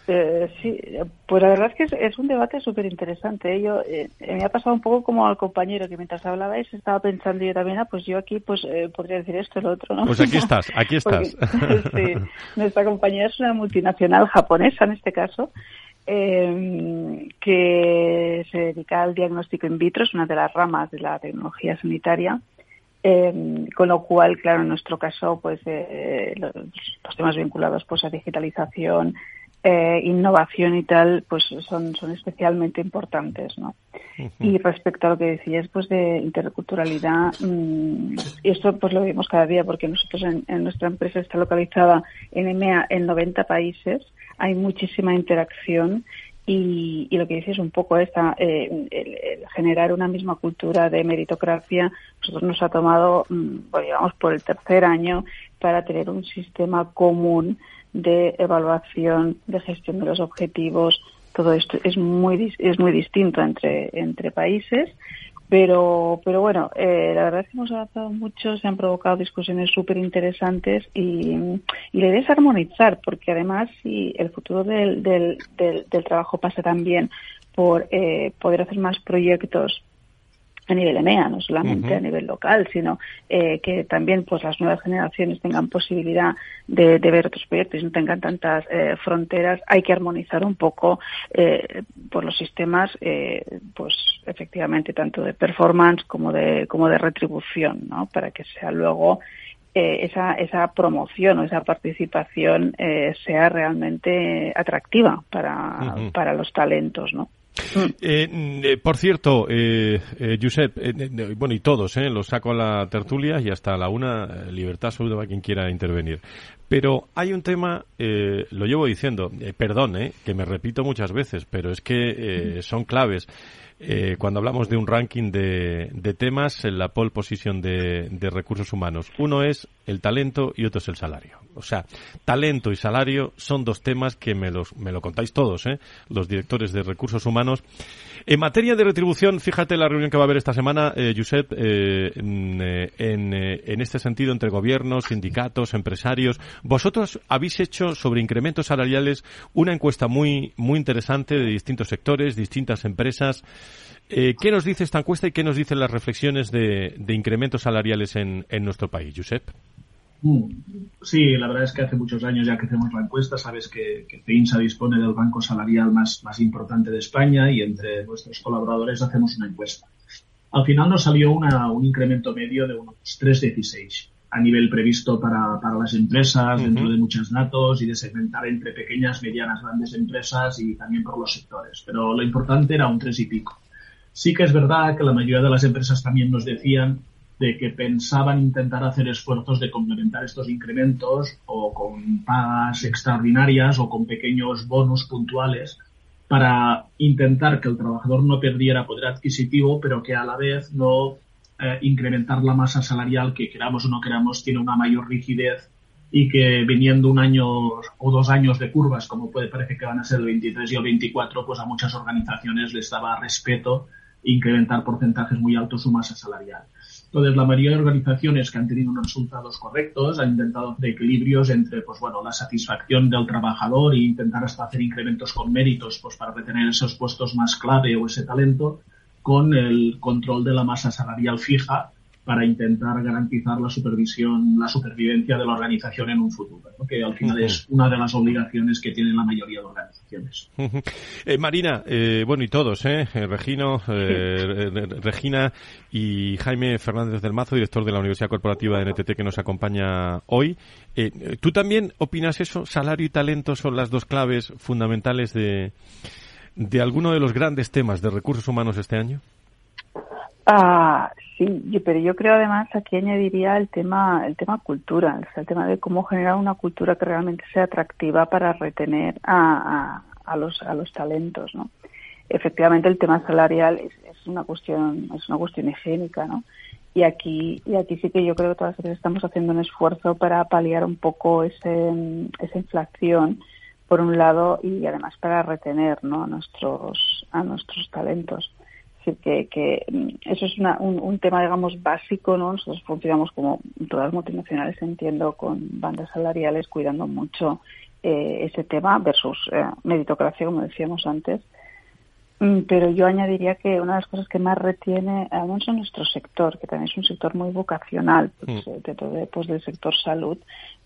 eh, sí, pues la verdad es que es, un debate súper interesante. ¿eh? Yo, eh, me ha pasado un poco como al compañero que mientras hablabais estaba pensando yo también, ah, pues yo aquí pues podría decir esto, lo otro, ¿no? Pues aquí estás, aquí estás. sí, nuestra compañía es una multinacional japonesa en este caso eh, que se dedica al diagnóstico in vitro, es una de las ramas de la tecnología sanitaria. Eh, con lo cual, claro, en nuestro caso, pues eh, los, temas vinculados pues a digitalización, eh, innovación y tal, pues son, son especialmente importantes, ¿no? Y respecto a lo que decías, pues de interculturalidad, mm, y esto pues lo vemos cada día porque nosotros en, en, nuestra empresa está localizada en EMEA en 90 países hay muchísima interacción y, lo que dices un poco esta, eh, el, generar una misma cultura de meritocracia, nosotros nos ha tomado, pues, digamos, por el tercer año para tener un sistema común de evaluación, de gestión de los objetivos. Todo esto es muy, es muy distinto entre, entre países, pero, pero bueno, eh, la verdad es que hemos avanzado mucho, se han provocado discusiones súper interesantes y, y la idea es armonizar, porque además si el futuro del, del, del, del trabajo pasa también por eh, poder hacer más proyectos a nivel EMEA, no solamente a nivel local, sino eh, que también pues las nuevas generaciones tengan posibilidad de, ver otros proyectos y no tengan tantas eh, fronteras. Hay que armonizar un poco eh, por los sistemas, eh, pues efectivamente tanto de performance como de como de retribución, ¿no? Para que sea luego esa, esa promoción o esa participación sea realmente atractiva para, para los talentos, ¿no? Eh, eh, por cierto, eh, eh Josep, bueno, y todos, eh, los saco a la tertulia y hasta la una, libertad absoluta para quien quiera intervenir. Pero hay un tema, lo llevo diciendo, perdón, que me repito muchas veces, pero es que son claves. Eh, cuando hablamos de un ranking de, temas en la pole position de, recursos humanos. Uno es el talento y otro es el salario. O sea, talento y salario son dos temas que me, los, me lo contáis todos, ¿eh? los directores de recursos humanos. En materia de retribución, fíjate la reunión que va a haber esta semana, eh, Josep, eh, en, en, este sentido entre gobiernos, sindicatos, empresarios. Vosotros habéis hecho sobre incrementos salariales una encuesta muy, muy interesante de distintos sectores, distintas empresas. Eh, ¿Qué nos dice esta encuesta y qué nos dicen las reflexiones de, incrementos salariales en, nuestro país, Josep? Mm. Sí, la verdad es que hace muchos años ya que hacemos la encuesta, sabes que, que dispone del banco salarial más, más importante de España y entre nuestros colaboradores hacemos una encuesta. Al final nos salió una, un incremento medio de unos 3,16 a nivel previsto para, para las empresas, dentro de muchos datos y de segmentar entre pequeñas, medianas, grandes empresas y también por los sectores. Pero lo importante era un tres y pico. Sí que es verdad que la mayoría de las empresas también nos decían de que pensaban intentar hacer esfuerzos de complementar estos incrementos o con pagas extraordinarias o con pequeños bonos puntuales para intentar que el trabajador no perdiera poder adquisitivo, pero que a la vez no eh, incrementar la masa salarial que queramos o no queramos tiene una mayor rigidez y que viniendo un año o dos años de curvas, como puede parecer que van a ser el 23 y el 24, pues a muchas organizaciones les daba respeto incrementar porcentajes muy altos su masa salarial. Entonces, la mayoría de organizaciones que han tenido unos resultados correctos han intentado hacer equilibrios entre, pues bueno, la satisfacción del trabajador e intentar hasta hacer incrementos con méritos, pues para retener esos puestos más clave o ese talento, con el control de la masa salarial fija para intentar garantizar la supervisión, la supervivencia de la organización en un futuro, que al final es una de las obligaciones que tienen la mayoría de organizaciones. Eh, Marina, eh, bueno, y todos, ¿eh? eh Regino, Regina y Jaime Fernández del Mazo, director de la Universidad Corporativa de NTT que nos acompaña hoy. ¿Tú también opinas eso? ¿Salario y talento son las dos claves fundamentales de, de alguno de los grandes temas de recursos humanos este año? Ah, sí, pero yo creo además aquí añadiría el tema, el tema cultura, el tema de cómo generar una cultura que realmente sea atractiva para retener a, a, los, a los talentos, ¿no? Efectivamente, el tema salarial es, es, una cuestión, es una cuestión higiénica, ¿no? Y aquí, y aquí sí que yo creo que todas veces estamos haciendo un esfuerzo para paliar un poco ese, esa inflación, por un lado, y además para retener, ¿no? A nuestros, a nuestros talentos que, que mm, eso es un, tema, digamos, básico, ¿no? Nosotros funcionamos como todas las multinacionales, entiendo, con bandas salariales, cuidando mucho eh, ese tema versus eh, meritocracia, como decíamos antes. Mm, pero yo añadiría que una de las cosas que más retiene, al menos en nuestro sector, que también es un sector muy vocacional, pues, mm. eh, de todo, pues, del sector salud,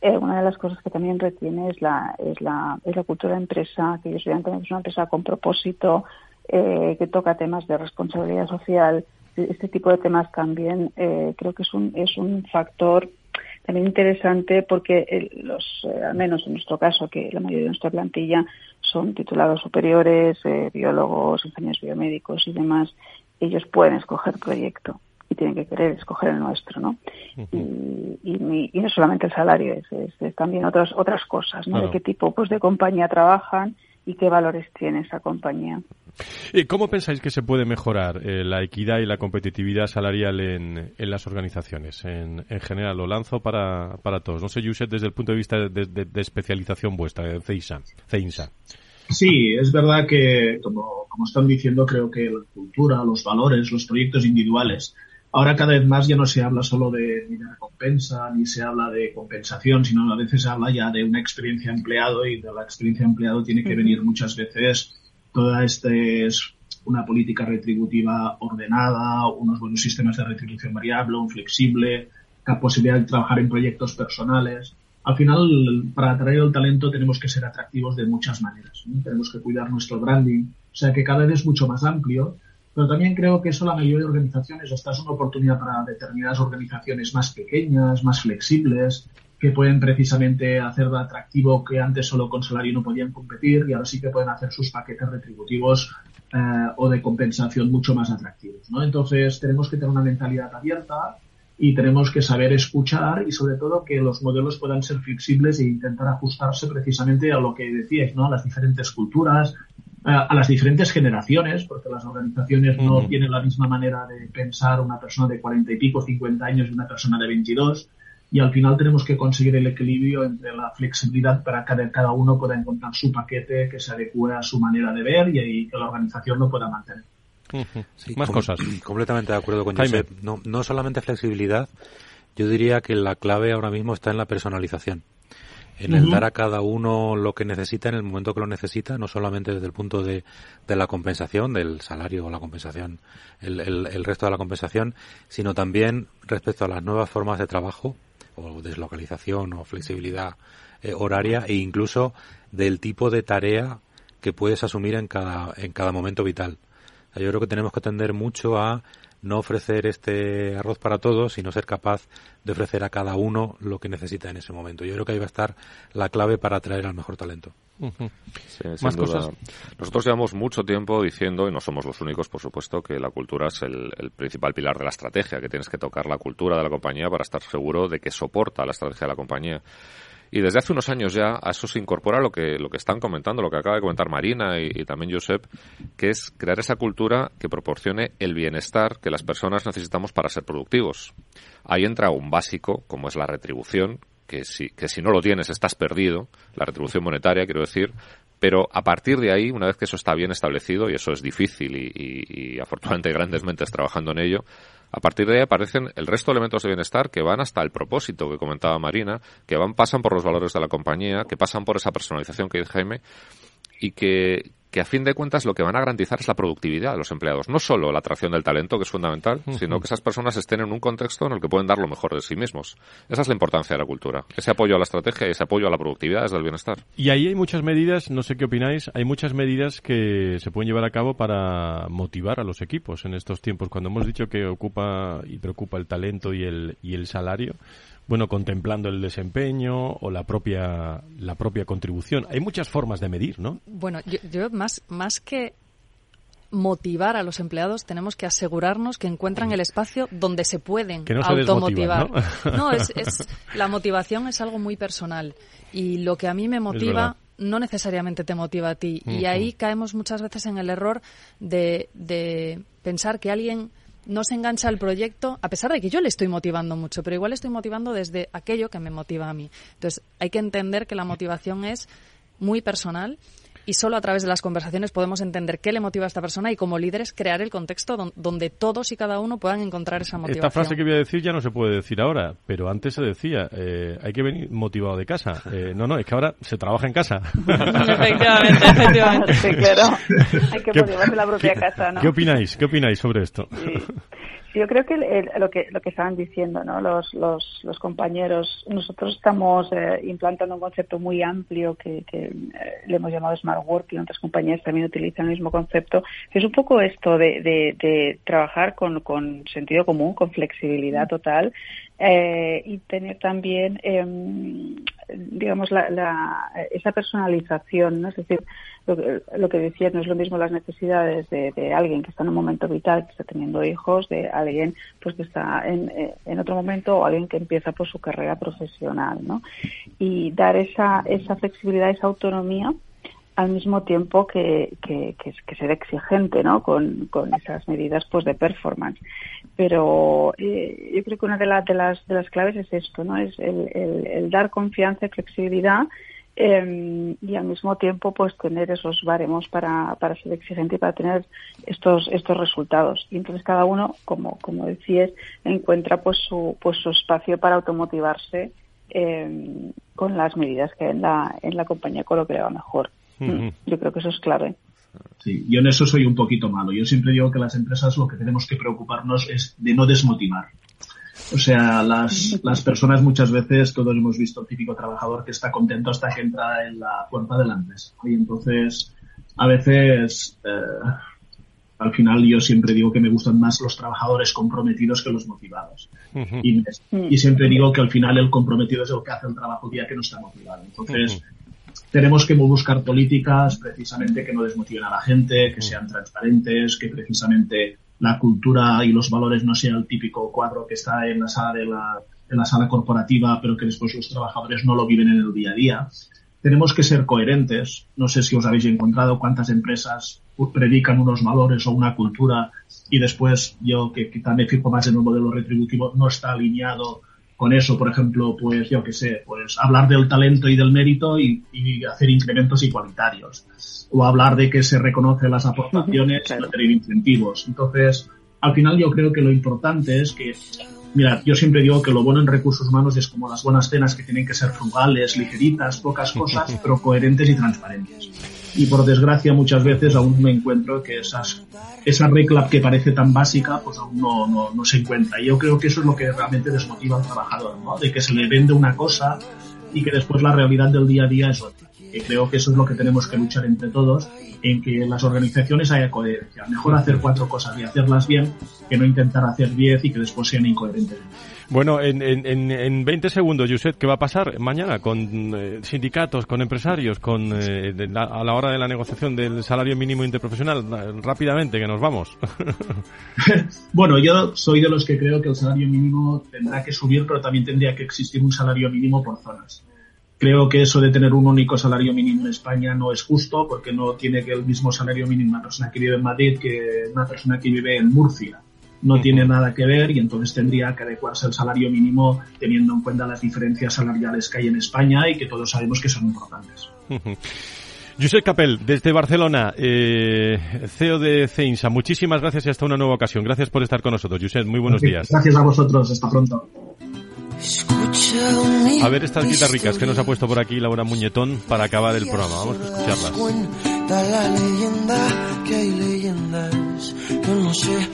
una de las cosas que también retiene es la, es la, es la cultura de empresa, que ellos vean que es una empresa con propósito, eh, que toca temas de responsabilidad social, este tipo de temas también eh, creo que es un, es un factor también interesante porque los, eh, al menos en nuestro caso, que la mayoría de nuestra plantilla son titulados superiores, biólogos, ingenieros biomédicos y demás, ellos pueden escoger proyecto y tienen que querer escoger el nuestro, ¿no? y, y, no solamente el salario, es, también otras otras cosas, ¿no? De qué tipo pues de compañía trabajan y qué valores tiene esa compañía. ¿Cómo pensáis que se puede mejorar eh, la equidad y la competitividad salarial en, en las organizaciones? En, en, general, lo lanzo para, para todos. No sé, Josep, desde el punto de vista de, de, especialización vuestra, de CEINSA. Sí, es verdad que, como, como están diciendo, creo que la cultura, los valores, los proyectos individuales, ahora cada vez más ya no se habla solo de, de recompensa, ni se habla de compensación, sino a veces se habla ya de una experiencia empleado y de la experiencia empleado tiene que venir muchas veces toda esta es una política retributiva ordenada, unos buenos sistemas de retribución variable, un flexible, la posibilidad de trabajar en proyectos personales. Al final, para atraer el talento tenemos que ser atractivos de muchas maneras. Tenemos que cuidar nuestro branding, o sea que cada vez es mucho más amplio, pero también creo que eso la mayoría de organizaciones, esta es una oportunidad para determinadas organizaciones más pequeñas, más flexibles, que pueden precisamente hacer de atractivo que antes solo con salario no podían competir y ahora sí que pueden hacer sus paquetes retributivos eh, o de compensación mucho más atractivos. ¿no? Entonces tenemos que tener una mentalidad abierta y tenemos que saber escuchar y sobre todo que los modelos puedan ser flexibles e intentar ajustarse precisamente a lo que decíais, ¿no? a las diferentes culturas, a las diferentes generaciones, porque las organizaciones no tienen la misma manera de pensar una persona de cuarenta y pico, cincuenta años y una persona de veintidós y al final tenemos que conseguir el equilibrio entre la flexibilidad para que cada uno pueda encontrar su paquete que se adecue a su manera de ver y, que la organización lo pueda mantener. Más cosas. Completamente de acuerdo con Josep. No, no solamente flexibilidad, yo diría que la clave ahora mismo está en la personalización. En el dar a cada uno lo que necesita en el momento que lo necesita, no solamente desde el punto de, de la compensación, del salario o la compensación, el, el, el resto de la compensación, sino también respecto a las nuevas formas de trabajo, o deslocalización o flexibilidad eh, horaria e incluso del tipo de tarea que puedes asumir en cada, en cada momento vital. Yo creo que tenemos que atender mucho a no ofrecer este arroz para todos, sino ser capaz de ofrecer a cada uno lo que necesita en ese momento. Yo creo que ahí va a estar la clave para atraer al mejor talento. Más cosas. Nosotros llevamos mucho tiempo diciendo, y no somos los únicos, por supuesto, que la cultura es el, el, principal pilar de la estrategia, que tienes que tocar la cultura de la compañía para estar seguro de que soporta la estrategia de la compañía. Y desde hace unos años ya a eso se incorpora lo que, lo que están comentando, lo que acaba de comentar Marina y, y, también Josep, que es crear esa cultura que proporcione el bienestar que las personas necesitamos para ser productivos. Ahí entra un básico, como es la retribución, que si, que si no lo tienes estás perdido, la retribución monetaria, quiero decir, pero a partir de ahí, una vez que eso está bien establecido, y eso es difícil y, afortunadamente grandes mentes trabajando en ello, a partir de ahí aparecen el resto de elementos de bienestar que van hasta el propósito que comentaba Marina, que van, pasan por los valores de la compañía, que pasan por esa personalización que dice Jaime, y que, que a fin de cuentas lo que van a garantizar es la productividad de los empleados. No solo la atracción del talento, que es fundamental, uh -huh. sino que esas personas estén en un contexto en el que pueden dar lo mejor de sí mismos. Esa es la importancia de la cultura. Ese apoyo a la estrategia y ese apoyo a la productividad desde el bienestar. Y ahí hay muchas medidas, no sé qué opináis, hay muchas medidas que se pueden llevar a cabo para motivar a los equipos en estos tiempos. Cuando hemos dicho que ocupa y preocupa el talento y el, y el salario, bueno, contemplando el desempeño o la propia la propia contribución. Hay muchas formas de medir, ¿no? Bueno, yo, yo más más que motivar a los empleados, tenemos que asegurarnos que encuentran el espacio donde se pueden que no se automotivar. ¿no? no, es, es, la motivación es algo muy personal y lo que a mí me motiva no necesariamente te motiva a ti. Uh -huh. Y ahí caemos muchas veces en el error de, de pensar que alguien no se engancha al proyecto, a pesar de que yo le estoy motivando mucho, pero igual estoy motivando desde aquello que me motiva a mí. Entonces, hay que entender que la motivación es muy personal y solo a través de las conversaciones podemos entender qué le motiva a esta persona y como líderes crear el contexto don, donde todos y cada uno puedan encontrar esa motivación. Esta frase que voy a decir ya no se puede decir ahora, pero antes se decía, eh, hay que venir motivado de casa. Eh, no, no, es que ahora se trabaja en casa. efectivamente, efectivamente. Sí, claro. Hay que motivarse la propia ¿qué, casa, ¿no? ¿Qué opináis? ¿Qué opináis sobre esto? Sí. Yo creo que el, lo que lo que estaban diciendo ¿no? los, los, los compañeros, nosotros estamos eh, implantando un concepto muy amplio que, que eh, le hemos llamado Smart Work y otras compañías también utilizan el mismo concepto, que es un poco esto de, de, de trabajar con, con sentido común, con flexibilidad total eh, y tener también, eh, digamos, la, la, esa personalización, ¿no? Es decir, lo que, lo que decía, no es lo mismo las necesidades de, alguien que está en un momento vital, que está teniendo hijos, de alguien pues que está en, eh, en otro momento o alguien que empieza por pues, su carrera profesional, ¿no? Y dar esa, esa flexibilidad, esa autonomía al mismo tiempo que, que, que, que ser exigente ¿no? con, con esas medidas pues de performance. Pero eh, yo creo que una de, la, de, las, de las claves es esto, ¿no? es el, el, el dar confianza y flexibilidad eh, y al mismo tiempo pues tener esos baremos para, para ser exigente y para tener estos estos resultados y entonces cada uno como como decías encuentra pues su pues su espacio para automotivarse eh, con las medidas que en la en la compañía con lo que le va mejor uh -huh. yo creo que eso es clave Sí, yo en eso soy un poquito malo. Yo siempre digo que las empresas lo que tenemos que preocuparnos es de no desmotivar. O sea, las, las personas muchas veces, todos hemos visto el típico trabajador que está contento hasta que entra en la puerta de la empresa. Y entonces, a veces, eh, al final yo siempre digo que me gustan más los trabajadores comprometidos que los motivados. Uh -huh. y, y, siempre digo que al final el comprometido es el que hace el trabajo día que no está motivado. Entonces, uh -huh tenemos que buscar políticas precisamente que no desmotiven a la gente, que sean transparentes, que precisamente la cultura y los valores no sea el típico cuadro que está en la sala de la, en la sala corporativa, pero que después los trabajadores no lo viven en el día a día. Tenemos que ser coherentes. No sé si os habéis encontrado cuántas empresas predican unos valores o una cultura y después yo que quizá me fijo más en el modelo retributivo no está alineado con eso, por ejemplo, pues yo qué sé, pues hablar del talento y del mérito y, y, hacer incrementos igualitarios. O hablar de que se reconocen las aportaciones claro. tener incentivos. Entonces, al final yo creo que lo importante es que, mira, yo siempre digo que lo bueno en recursos humanos es como las buenas cenas que tienen que ser frugales, ligeritas, pocas cosas, pero coherentes y transparentes. Y por desgracia muchas veces aún me encuentro que esas, esa regla que parece tan básica pues aún no, no, no se encuentra. Y yo creo que eso es lo que realmente desmotiva al trabajador, ¿no? De que se le vende una cosa y que después la realidad del día a día es otra. Y creo que eso es lo que tenemos que luchar entre todos, en que en las organizaciones haya coherencia. Mejor hacer cuatro cosas y hacerlas bien que no intentar hacer diez y que después sean incoherentes. Bueno, en, en, en 20 segundos, Josep, ¿qué va a pasar mañana con eh, sindicatos, con empresarios, con eh, a la hora de la negociación del salario mínimo interprofesional? Rápidamente, que nos vamos. bueno, yo soy de los que creo que el salario mínimo tendrá que subir, pero también tendría que existir un salario mínimo por zonas. Creo que eso de tener un único salario mínimo en España no es justo porque no tiene que el mismo salario mínimo una persona que vive en Madrid que una persona que vive en Murcia no tiene nada que ver y entonces tendría que adecuarse el salario mínimo teniendo en cuenta las diferencias salariales que hay en España y que todos sabemos que son importantes. Josep Capel, desde Barcelona, eh, CEO de CEINSA, muchísimas gracias y hasta una nueva ocasión. Gracias por estar con nosotros. Josep, muy buenos días. Gracias a vosotros, hasta pronto. A ver estas guitarricas que nos ha puesto por aquí Laura Muñetón para acabar el programa. Vamos a escucharlas. la leyenda que hay leyendas no contar.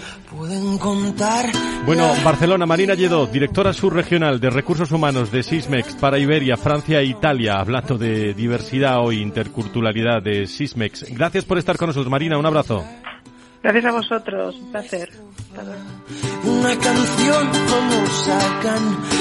Bueno, Barcelona, Marina Lledó, directora subregional de Recursos Humanos de Sismex para Iberia, Francia e Italia, hablando de diversidad o interculturalidad de Sismex. Gracias por estar con nosotros, Marina, un abrazo. Gracias a vosotros, un placer. Una canción como sacan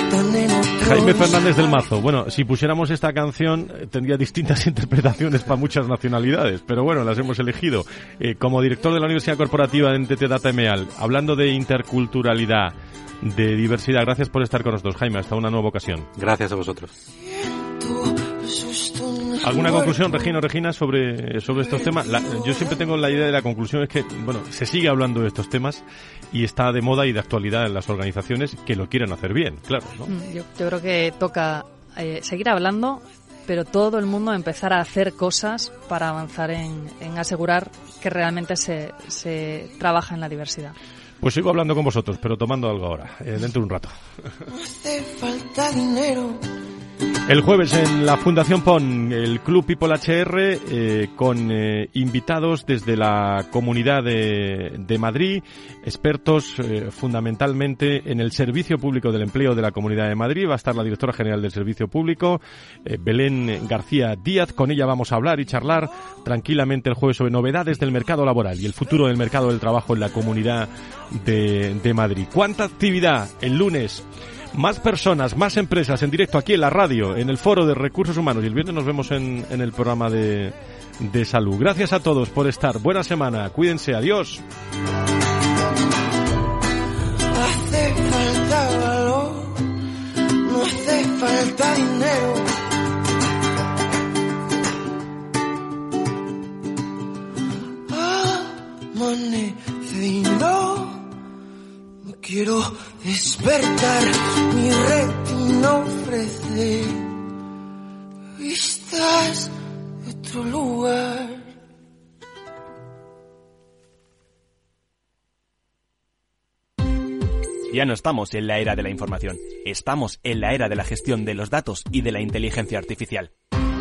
Jaime Fernández del Mazo. Bueno, si pusiéramos esta canción tendría distintas interpretaciones para muchas nacionalidades, pero bueno, las hemos elegido. Eh, como director de la Universidad Corporativa de NTT Data Emeal, hablando de interculturalidad, de diversidad, gracias por estar con nosotros, Jaime. Hasta una nueva ocasión. Gracias a vosotros. ¿Alguna conclusión, Regina Regina, sobre, sobre estos temas? yo siempre tengo la idea de la conclusión es que, bueno, se sigue hablando de estos temas y está de moda y de actualidad en las organizaciones que lo quieren hacer bien, claro. Mm, yo, creo que toca eh, seguir hablando, pero todo el mundo empezar a hacer cosas para avanzar en, asegurar que realmente se, se trabaja en la diversidad. Pues sigo hablando con vosotros, pero tomando algo ahora, eh, dentro de un rato. falta dinero el jueves en la Fundación PON, el Club People HR, eh, con eh, invitados desde la Comunidad de, Madrid, expertos eh, fundamentalmente en el Servicio Público del Empleo de la Comunidad de Madrid. Va a estar la directora general del Servicio Público, Belén García Díaz. Con ella vamos a hablar y charlar tranquilamente el jueves sobre novedades del mercado laboral y el futuro del mercado del trabajo en la Comunidad de, de Madrid. ¿Cuánta actividad el lunes? Más personas, más empresas en directo aquí en la radio, en el foro de recursos humanos y el viernes nos vemos en, en el programa de, de salud. Gracias a todos por estar. Buena semana. Cuídense. Adiós. Hace falta no hace falta dinero. Quiero despertar, mi retina ofrece vistas de otro lugar. Ya no estamos en la era de la información, estamos en la era de la gestión de los datos y de la inteligencia artificial.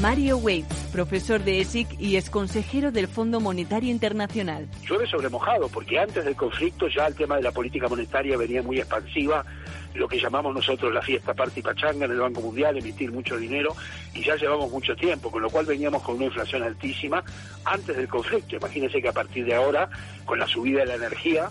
Mario Waits, profesor de ESIC y ex consejero del Fondo Monetario Internacional. Llueve sobre mojado, porque antes del conflicto ya el tema de la política monetaria venía muy expansiva, lo que llamamos nosotros la fiesta party pachanga en el Banco Mundial, emitir mucho dinero, y ya llevamos mucho tiempo, con lo cual veníamos con una inflación altísima antes del conflicto. Imagínense que a partir de ahora, con la subida de la energía,